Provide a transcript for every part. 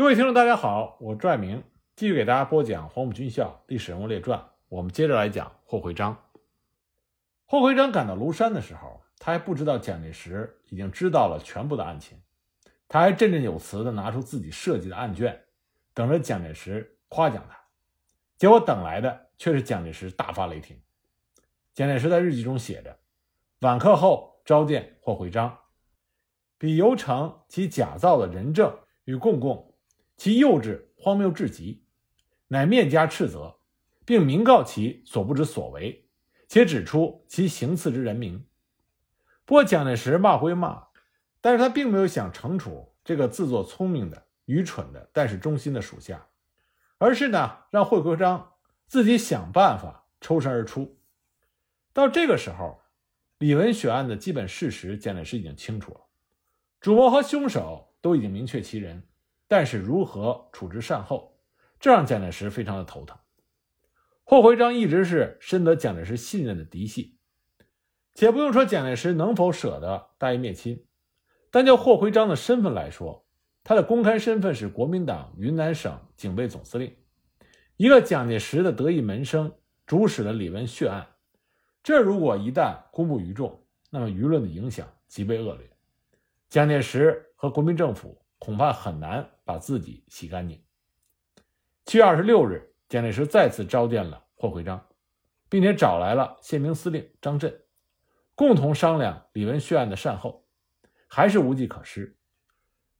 各位听众，大家好，我拽明继续给大家播讲《黄埔军校历史人物列传》。我们接着来讲霍回章。霍回章赶到庐山的时候，他还不知道蒋介石已经知道了全部的案情，他还振振有词地拿出自己设计的案卷，等着蒋介石夸奖他。结果等来的却是蒋介石大发雷霆。蒋介石在日记中写着：“晚课后召见霍回章，比尤成其假造的人证与共供。”其幼稚荒谬至极，乃面加斥责，并明告其所不知所为，且指出其行刺之人名。不过蒋介石骂归骂，但是他并没有想惩处这个自作聪明的、愚蠢的，但是忠心的属下，而是呢让惠国璋自己想办法抽身而出。到这个时候，李文选案的基本事实，蒋介石已经清楚了，主谋和凶手都已经明确其人。但是如何处置善后，这让蒋介石非常的头疼。霍回章一直是深得蒋介石信任的嫡系，且不用说蒋介石能否舍得大义灭亲，单就霍回章的身份来说，他的公开身份是国民党云南省警备总司令，一个蒋介石的得意门生，主使了李文血案。这如果一旦公布于众，那么舆论的影响极为恶劣，蒋介石和国民政府。恐怕很难把自己洗干净。七月二十六日，蒋介石再次召见了霍回章，并且找来了宪兵司令张震，共同商量李文血案的善后，还是无计可施，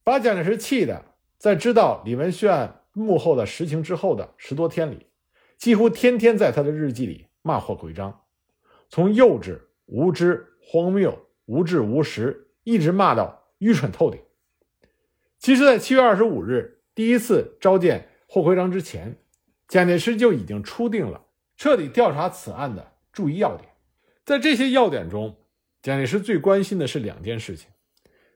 把蒋介石气的，在知道李文血案幕后的实情之后的十多天里，几乎天天在他的日记里骂霍回章，从幼稚、无知、荒谬、无智、无识，一直骂到愚蠢透顶。其实，在七月二十五日第一次召见霍回章之前，蒋介石就已经初定了彻底调查此案的注意要点。在这些要点中，蒋介石最关心的是两件事情：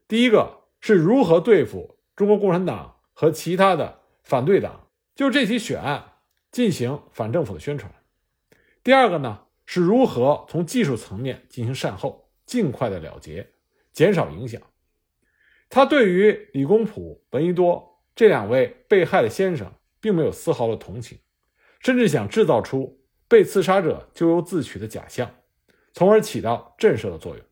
第一个是如何对付中国共产党和其他的反对党，就这起血案进行反政府的宣传；第二个呢，是如何从技术层面进行善后，尽快的了结，减少影响。他对于李公朴、闻一多这两位被害的先生，并没有丝毫的同情，甚至想制造出被刺杀者咎由自取的假象，从而起到震慑的作用。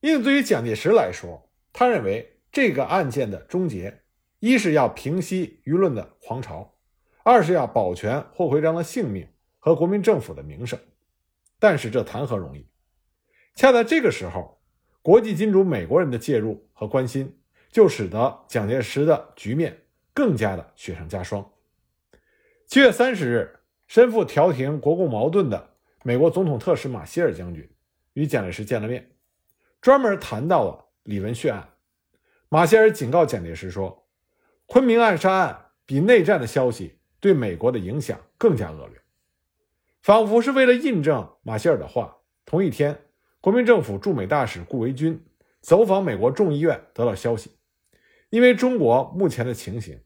因此，对于蒋介石来说，他认为这个案件的终结，一是要平息舆论的狂潮，二是要保全霍回章的性命和国民政府的名声。但是，这谈何容易？恰在这个时候，国际金主美国人的介入和关心。就使得蒋介石的局面更加的雪上加霜。七月三十日，身负调停国共矛盾的美国总统特使马歇尔将军与蒋介石见了面，专门谈到了李文血案。马歇尔警告蒋介石说：“昆明暗杀案比内战的消息对美国的影响更加恶劣。”仿佛是为了印证马歇尔的话，同一天，国民政府驻美大使顾维钧走访美国众议院，得到消息。因为中国目前的情形，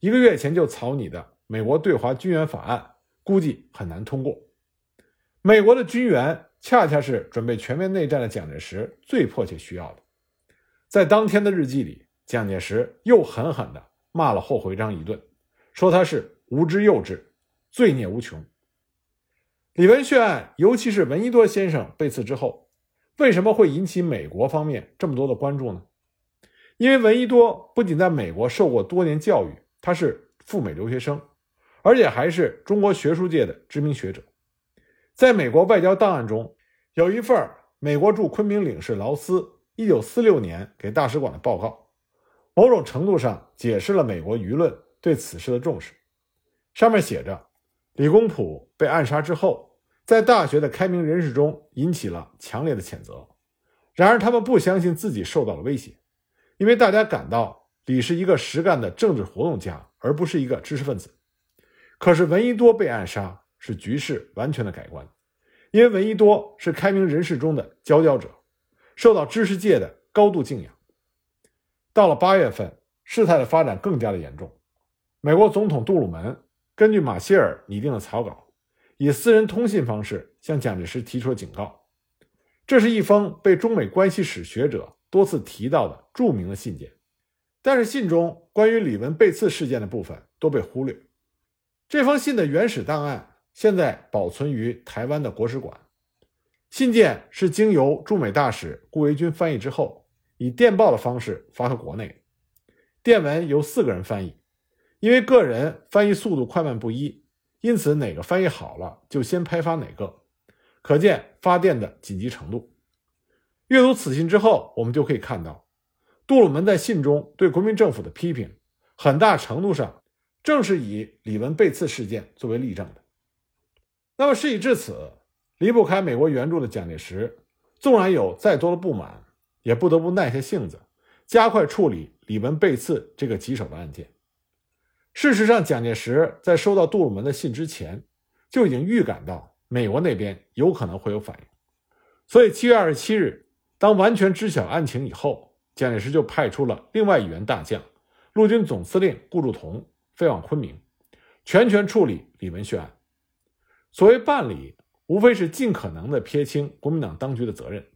一个月前就草拟的《美国对华军援法案》估计很难通过。美国的军援恰恰是准备全面内战的蒋介石最迫切需要的。在当天的日记里，蒋介石又狠狠地骂了霍回章一顿，说他是无知幼稚，罪孽无穷。李文血案，尤其是闻一多先生被刺之后，为什么会引起美国方面这么多的关注呢？因为闻一多不仅在美国受过多年教育，他是赴美留学生，而且还是中国学术界的知名学者。在美国外交档案中，有一份美国驻昆明领事劳斯1946年给大使馆的报告，某种程度上解释了美国舆论对此事的重视。上面写着，李公朴被暗杀之后，在大学的开明人士中引起了强烈的谴责。然而，他们不相信自己受到了威胁。因为大家感到李是一个实干的政治活动家，而不是一个知识分子。可是闻一多被暗杀，使局势完全的改观。因为闻一多是开明人士中的佼佼者，受到知识界的高度敬仰。到了八月份，事态的发展更加的严重。美国总统杜鲁门根据马歇尔拟定的草稿，以私人通信方式向蒋介石提出了警告。这是一封被中美关系史学者。多次提到的著名的信件，但是信中关于李文被刺事件的部分都被忽略。这封信的原始档案现在保存于台湾的国史馆。信件是经由驻美大使顾维钧翻译之后，以电报的方式发回国内。电文由四个人翻译，因为个人翻译速度快慢不一，因此哪个翻译好了就先拍发哪个，可见发电的紧急程度。阅读此信之后，我们就可以看到，杜鲁门在信中对国民政府的批评，很大程度上正是以李文被刺事件作为例证的。那么事已至此。离不开美国援助的蒋介石，纵然有再多的不满，也不得不耐下性子，加快处理李文被刺这个棘手的案件。事实上，蒋介石在收到杜鲁门的信之前，就已经预感到美国那边有可能会有反应。所以，七月二十七日，当完全知晓案情以后，蒋介石就派出了另外一员大将，陆军总司令顾祝同飞往昆明，全权处理李文血案。所谓办理。无非是尽可能的撇清国民党当局的责任，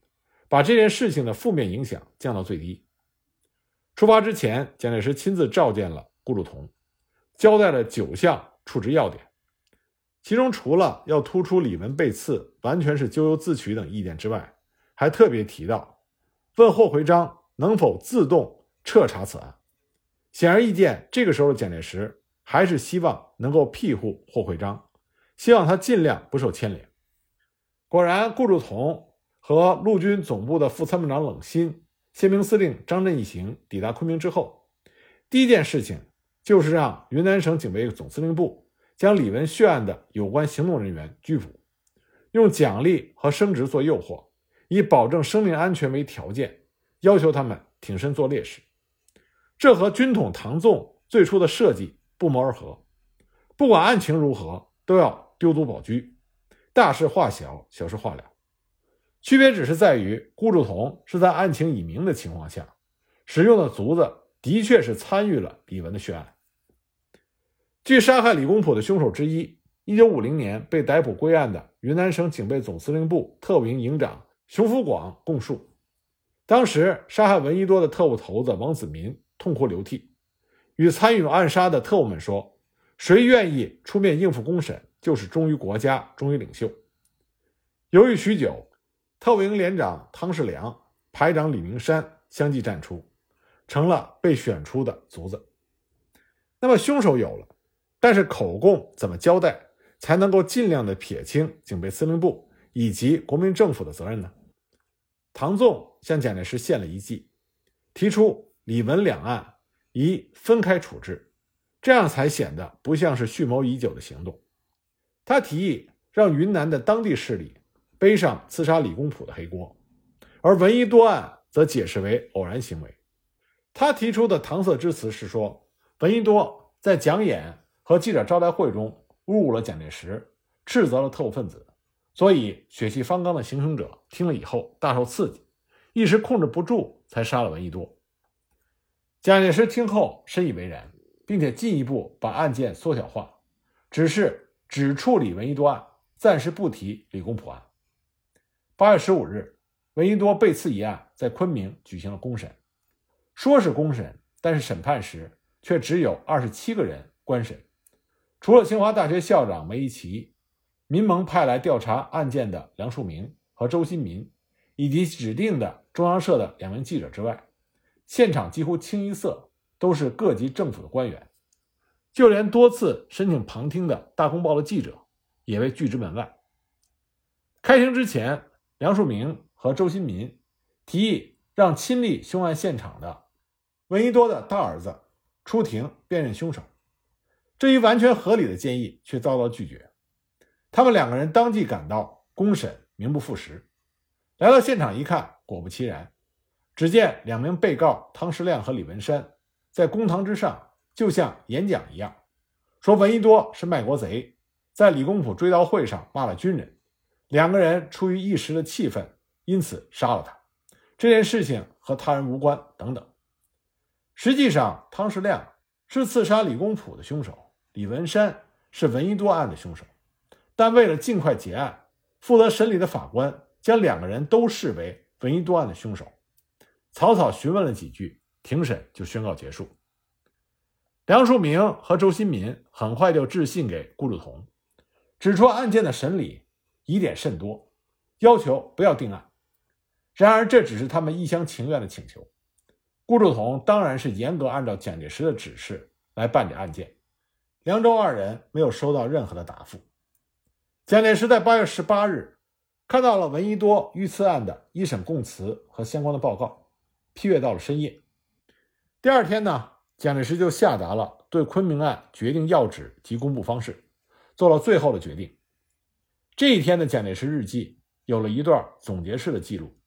把这件事情的负面影响降到最低。出发之前，蒋介石亲自召见了顾祝同，交代了九项处置要点，其中除了要突出李文被刺完全是咎由自取等意见之外，还特别提到问霍回章能否自动彻查此案。显而易见，这个时候蒋介石还是希望能够庇护霍回章，希望他尽量不受牵连。果然，顾祝同和陆军总部的副参谋长冷心、宪兵司令张震一行抵达昆明之后，第一件事情就是让云南省警备总司令部将李文血案的有关行动人员拘捕，用奖励和升职做诱惑，以保证生命安全为条件，要求他们挺身做烈士。这和军统唐纵最初的设计不谋而合。不管案情如何，都要丢卒保车。大事化小，小事化了，区别只是在于顾祝同是在案情已明的情况下，使用的卒子的确是参与了李文的血案。据杀害李公朴的凶手之一，一九五零年被逮捕归案的云南省警备总司令部特务营营长熊福广供述，当时杀害闻一多的特务头子王子民痛哭流涕，与参与暗杀的特务们说：“谁愿意出面应付公审？”就是忠于国家，忠于领袖。犹豫许久，特务营连长汤世良、排长李明山相继站出，成了被选出的卒子。那么凶手有了，但是口供怎么交代，才能够尽量的撇清警备司令部以及国民政府的责任呢？唐纵向蒋介石献了一计，提出李文两案宜分开处置，这样才显得不像是蓄谋已久的行动。他提议让云南的当地势力背上刺杀李公朴的黑锅，而闻一多案则解释为偶然行为。他提出的搪塞之词是说，闻一多在讲演和记者招待会中侮辱了蒋介石，斥责了特务分子，所以血气方刚的行凶者听了以后大受刺激，一时控制不住，才杀了闻一多。蒋介石听后深以为然，并且进一步把案件缩小化，只是。只处理闻一多案，暂时不提李公朴案。八月十五日，闻一多被刺一案在昆明举行了公审。说是公审，但是审判时却只有二十七个人观审，除了清华大学校长梅贻琦、民盟派来调查案件的梁漱溟和周新民，以及指定的中央社的两名记者之外，现场几乎清一色都是各级政府的官员。就连多次申请旁听的大公报的记者也被拒之门外。开庭之前，梁漱溟和周新民提议让亲历凶案现场的闻一多的大儿子出庭辨认凶手，这一完全合理的建议却遭到拒绝。他们两个人当即赶到公审，名不副实。来到现场一看，果不其然，只见两名被告汤世亮和李文山在公堂之上。就像演讲一样，说闻一多是卖国贼，在李公朴追悼会上骂了军人，两个人出于一时的气愤，因此杀了他。这件事情和他人无关，等等。实际上，汤世亮是刺杀李公朴的凶手，李文山是闻一多案的凶手。但为了尽快结案，负责审理的法官将两个人都视为闻一多案的凶手，草草询问了几句。庭审就宣告结束。梁漱溟和周新民很快就致信给顾祝同，指出案件的审理疑点甚多，要求不要定案。然而，这只是他们一厢情愿的请求。顾祝同当然是严格按照蒋介石的指示来办理案件。凉州二人没有收到任何的答复。蒋介石在八月十八日看到了闻一多遇刺案的一审供词和相关的报告，批阅到了深夜。第二天呢，蒋介石就下达了对昆明案决定要旨及公布方式，做了最后的决定。这一天的蒋介石日记有了一段总结式的记录。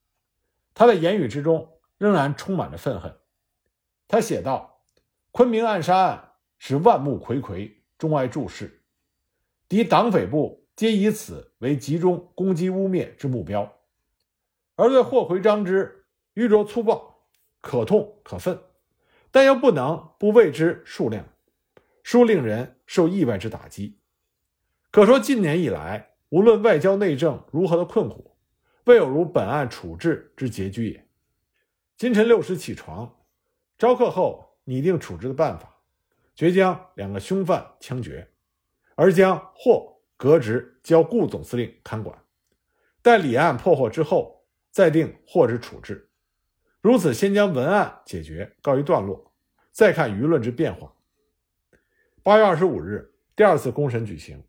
他的言语之中仍然充满着愤恨。他写道：“昆明暗杀案是万目睽睽，中外注视，敌党匪部皆以此为集中攻击污蔑之目标。而对霍奎章之愚拙粗暴，可痛可愤，但又不能不为之数量，殊令人受意外之打击。可说近年以来，无论外交内政如何的困苦。”未有如本案处置之拮据也。今晨六时起床，招课后拟定处置的办法，决将两个凶犯枪决，而将霍革职交顾总司令看管。待李案破获之后，再定或之处置。如此，先将文案解决告一段落，再看舆论之变化。八月二十五日，第二次公审举行，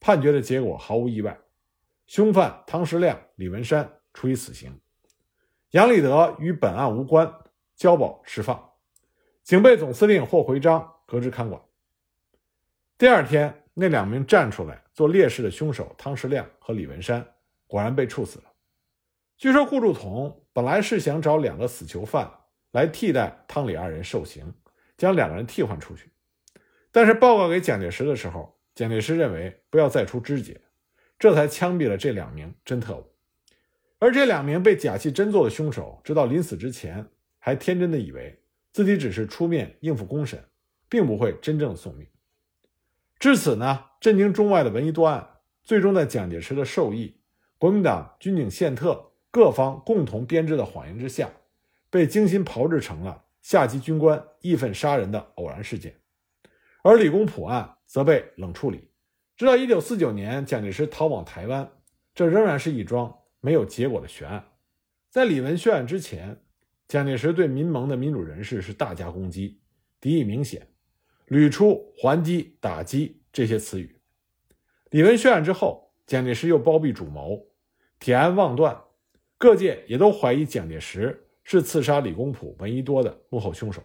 判决的结果毫无意外。凶犯汤世亮、李文山处以死刑，杨立德与本案无关，交保释放。警备总司令霍回章革职看管。第二天，那两名站出来做烈士的凶手汤世亮和李文山果然被处死了。据说顾祝同本来是想找两个死囚犯来替代汤李二人受刑，将两个人替换出去，但是报告给蒋介石的时候，蒋介石认为不要再出肢解。这才枪毙了这两名真特务，而这两名被假戏真做的凶手，直到临死之前，还天真的以为自己只是出面应付公审，并不会真正送命。至此呢，震惊中外的闻一多案，最终在蒋介石的授意、国民党军警宪特各方共同编织的谎言之下，被精心炮制成了下级军官义愤杀人的偶然事件，而李公朴案则被冷处理。直到一九四九年，蒋介石逃往台湾，这仍然是一桩没有结果的悬案。在李文血案之前，蒋介石对民盟的民主人士是大加攻击，敌意明显，屡出还击、打击这些词语。李文血案之后，蒋介石又包庇主谋，铁案妄断，各界也都怀疑蒋介石是刺杀李公朴、闻一多的幕后凶手。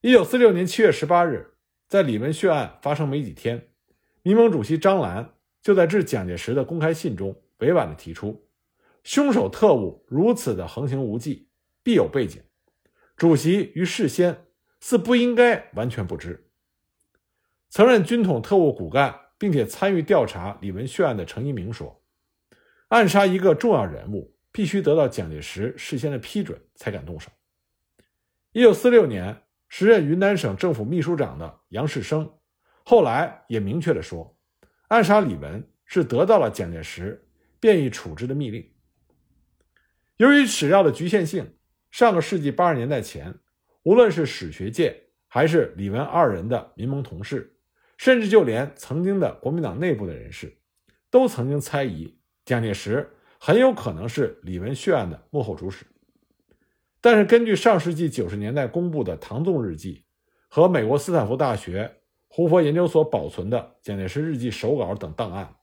一九四六年七月十八日，在李文血案发生没几天。民盟主席张澜就在致蒋介石的公开信中委婉地提出，凶手特务如此的横行无忌，必有背景。主席于事先似不应该完全不知。曾任军统特务骨干，并且参与调查李文血案的程一鸣说：“暗杀一个重要人物，必须得到蒋介石事先的批准才敢动手。”一九四六年，时任云南省政府秘书长的杨士生。后来也明确地说，暗杀李文是得到了蒋介石便于处置的密令。由于史料的局限性，上个世纪八十年代前，无论是史学界还是李文二人的民盟同事，甚至就连曾经的国民党内部的人士，都曾经猜疑蒋介石很有可能是李文血案的幕后主使。但是，根据上世纪九十年代公布的唐纵日记和美国斯坦福大学。胡佛研究所保存的蒋介石日记手稿等档案，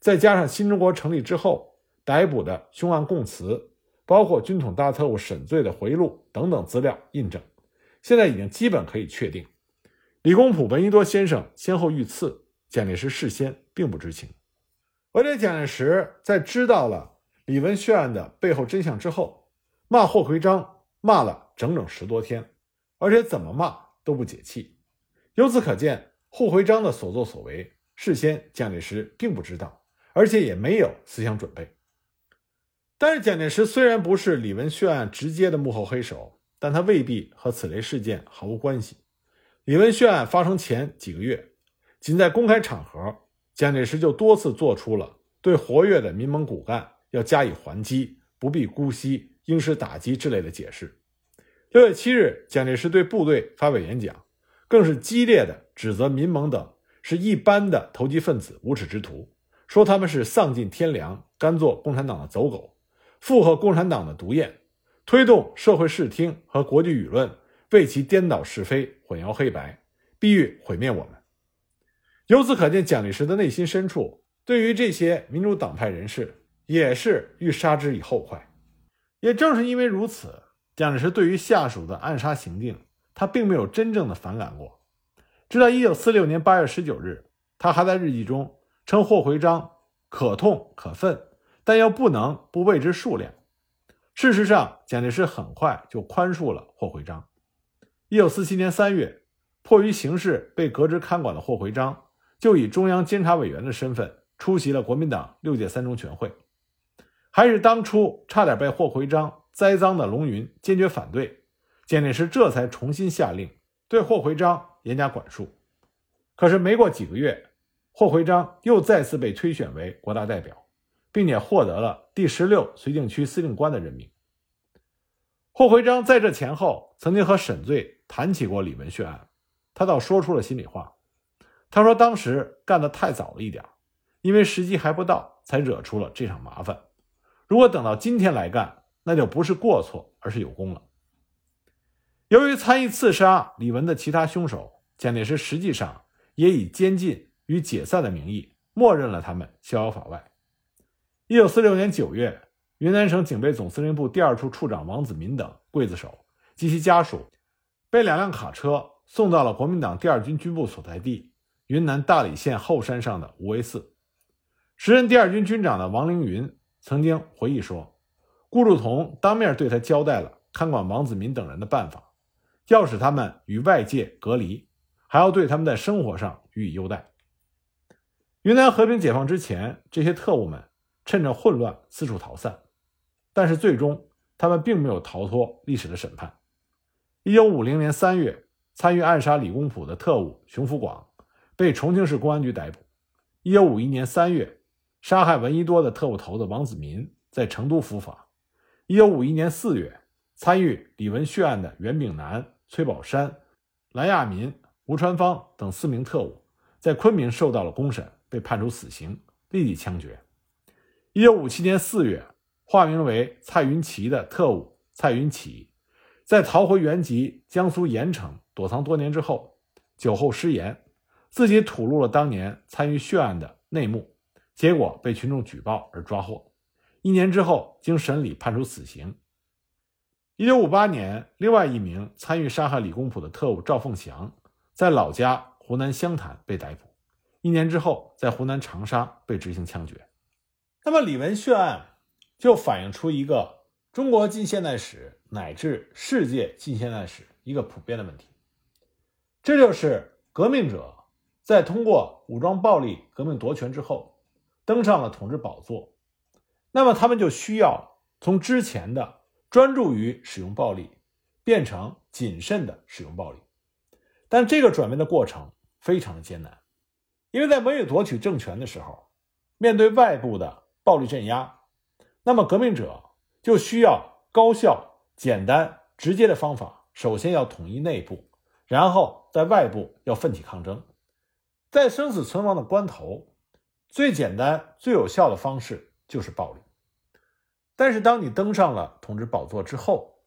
再加上新中国成立之后逮捕的凶案供词，包括军统大特务沈醉的回忆录等等资料印证，现在已经基本可以确定，李公朴、闻一多先生先后遇刺，蒋介石事先并不知情。而且蒋介石在知道了李文血案的背后真相之后，骂霍奎章骂了整整十多天，而且怎么骂都不解气。由此可见，霍回章的所作所为，事先蒋介石并不知道，而且也没有思想准备。但是，蒋介石虽然不是李文血案直接的幕后黑手，但他未必和此类事件毫无关系。李文血案发生前几个月，仅在公开场合，蒋介石就多次做出了对活跃的民盟骨干要加以还击、不必姑息、应施打击之类的解释。六月七日，蒋介石对部队发表演讲，更是激烈的指责民盟等是一般的投机分子、无耻之徒，说他们是丧尽天良、甘做共产党的走狗，附和共产党的毒焰，推动社会视听和国际舆论为其颠倒是非、混淆黑白，必欲毁灭我们。由此可见，蒋介石的内心深处对于这些民主党派人士也是欲杀之以后快。也正是因为如此，蒋介石对于下属的暗杀行径，他并没有真正的反感过。直到1946年8月19日，他还在日记中称霍回章可痛可愤，但又不能不为之数量。事实上，蒋介石很快就宽恕了霍回章。1947年3月，迫于形势被革职看管的霍回章。就以中央监察委员的身份出席了国民党六届三中全会，还是当初差点被霍回章栽赃的龙云坚决反对，蒋介石这才重新下令对霍回章严加管束。可是没过几个月，霍回章又再次被推选为国大代表，并且获得了第十六绥靖区司令官的任命。霍回章在这前后曾经和沈醉谈起过李文血案，他倒说出了心里话。他说：“当时干得太早了一点，因为时机还不到，才惹出了这场麻烦。如果等到今天来干，那就不是过错，而是有功了。”由于参与刺杀李文的其他凶手，蒋介石实际上也以监禁与解散的名义，默认了他们逍遥法外。一九四六年九月，云南省警备总司令部第二处处长王子民等刽子手及其家属，被两辆卡车送到了国民党第二军军部所在地。云南大理县后山上的无为寺，时任第二军军长的王凌云曾经回忆说，顾祝同当面对他交代了看管王子民等人的办法，要使他们与外界隔离，还要对他们在生活上予以优待。云南和平解放之前，这些特务们趁着混乱四处逃散，但是最终他们并没有逃脱历史的审判。一九五零年三月，参与暗杀李公朴的特务熊福广。被重庆市公安局逮捕。一九五一年三月，杀害闻一多的特务头子王子民在成都伏法。一九五一年四月，参与李文血案的袁炳南、崔宝山、蓝亚民、吴传芳等四名特务在昆明受到了公审，被判处死刑，立即枪决。一九五七年四月，化名为蔡云奇的特务蔡云起，在逃回原籍江苏盐城躲藏多年之后，酒后失言。自己吐露了当年参与血案的内幕，结果被群众举报而抓获。一年之后，经审理判处死刑。一九五八年，另外一名参与杀害李公朴的特务赵凤祥，在老家湖南湘潭被逮捕。一年之后，在湖南长沙被执行枪决。那么，李文血案就反映出一个中国近现代史乃至世界近现代史一个普遍的问题，这就是革命者。在通过武装暴力革命夺权之后，登上了统治宝座，那么他们就需要从之前的专注于使用暴力，变成谨慎的使用暴力。但这个转变的过程非常的艰难，因为在没有夺取政权的时候，面对外部的暴力镇压，那么革命者就需要高效、简单、直接的方法，首先要统一内部，然后在外部要奋起抗争。在生死存亡的关头，最简单、最有效的方式就是暴力。但是，当你登上了统治宝座之后，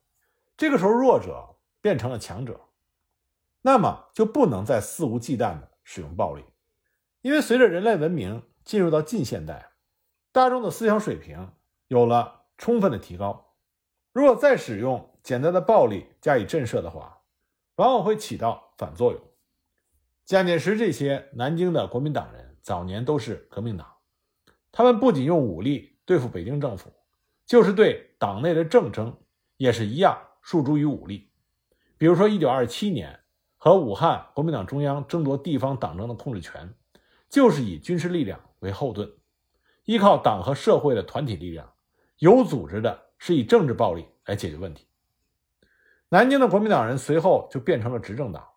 这个时候弱者变成了强者，那么就不能再肆无忌惮的使用暴力，因为随着人类文明进入到近现代，大众的思想水平有了充分的提高。如果再使用简单的暴力加以震慑的话，往往会起到反作用。蒋介石这些南京的国民党人早年都是革命党，他们不仅用武力对付北京政府，就是对党内的政争也是一样诉诸于武力。比如说，一九二七年和武汉国民党中央争夺地方党政的控制权，就是以军事力量为后盾，依靠党和社会的团体力量，有组织的是以政治暴力来解决问题。南京的国民党人随后就变成了执政党。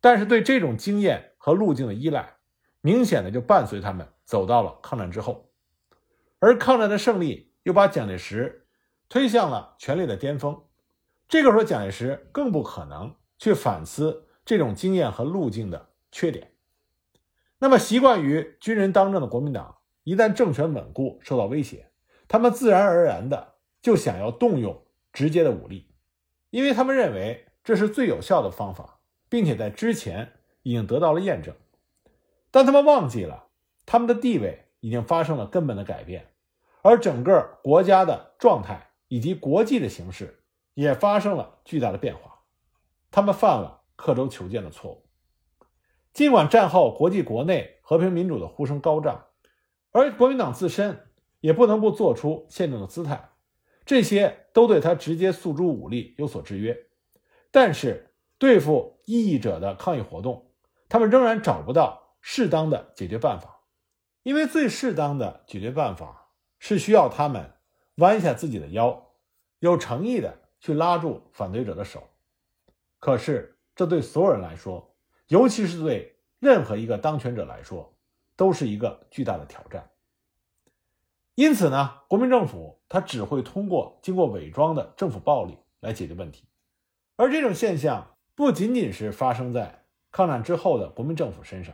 但是对这种经验和路径的依赖，明显的就伴随他们走到了抗战之后，而抗战的胜利又把蒋介石推向了权力的巅峰，这个时候，蒋介石更不可能去反思这种经验和路径的缺点。那么，习惯于军人当政的国民党，一旦政权稳固受到威胁，他们自然而然的就想要动用直接的武力，因为他们认为这是最有效的方法，并且在之前已经得到了验证。但他们忘记了，他们的地位已经发生了根本的改变，而整个国家的状态以及国际的形势。也发生了巨大的变化，他们犯了刻舟求剑的错误。尽管战后国际国内和平民主的呼声高涨，而国民党自身也不能不做出限定的姿态，这些都对他直接诉诸武力有所制约。但是对付异议者的抗议活动，他们仍然找不到适当的解决办法，因为最适当的解决办法是需要他们弯下自己的腰，有诚意的。去拉住反对者的手，可是这对所有人来说，尤其是对任何一个当权者来说，都是一个巨大的挑战。因此呢，国民政府它只会通过经过伪装的政府暴力来解决问题，而这种现象不仅仅是发生在抗战之后的国民政府身上，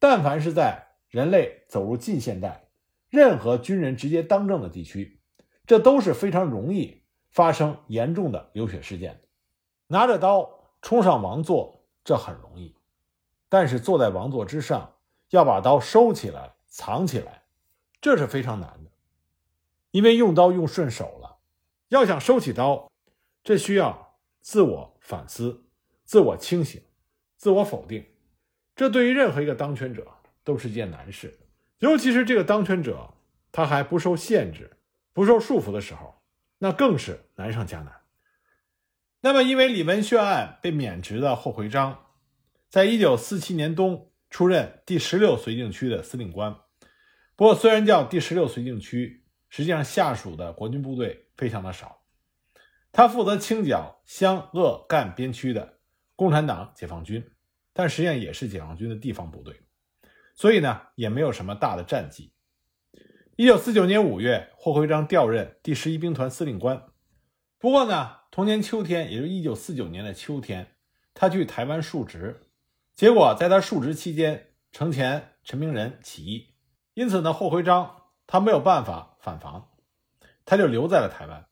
但凡是在人类走入近现代，任何军人直接当政的地区，这都是非常容易。发生严重的流血事件，拿着刀冲上王座，这很容易；但是坐在王座之上，要把刀收起来、藏起来，这是非常难的。因为用刀用顺手了，要想收起刀，这需要自我反思、自我清醒、自我否定。这对于任何一个当权者都是一件难事，尤其是这个当权者他还不受限制、不受束缚的时候。那更是难上加难。那么，因为李文炫案被免职的霍回章，在一九四七年冬出任第十六绥靖区的司令官。不过，虽然叫第十六绥靖区，实际上下属的国军部队非常的少。他负责清剿湘鄂赣边区的共产党解放军，但实际上也是解放军的地方部队，所以呢，也没有什么大的战绩。一九四九年五月，霍辉章调任第十一兵团司令官。不过呢，同年秋天，也就是一九四九年的秋天，他去台湾述职，结果在他述职期间，程前陈明仁起义，因此呢，霍辉章他没有办法返防，他就留在了台湾。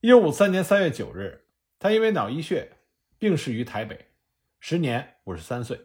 一九五三年三月九日，他因为脑溢血病逝于台北，时年五十三岁。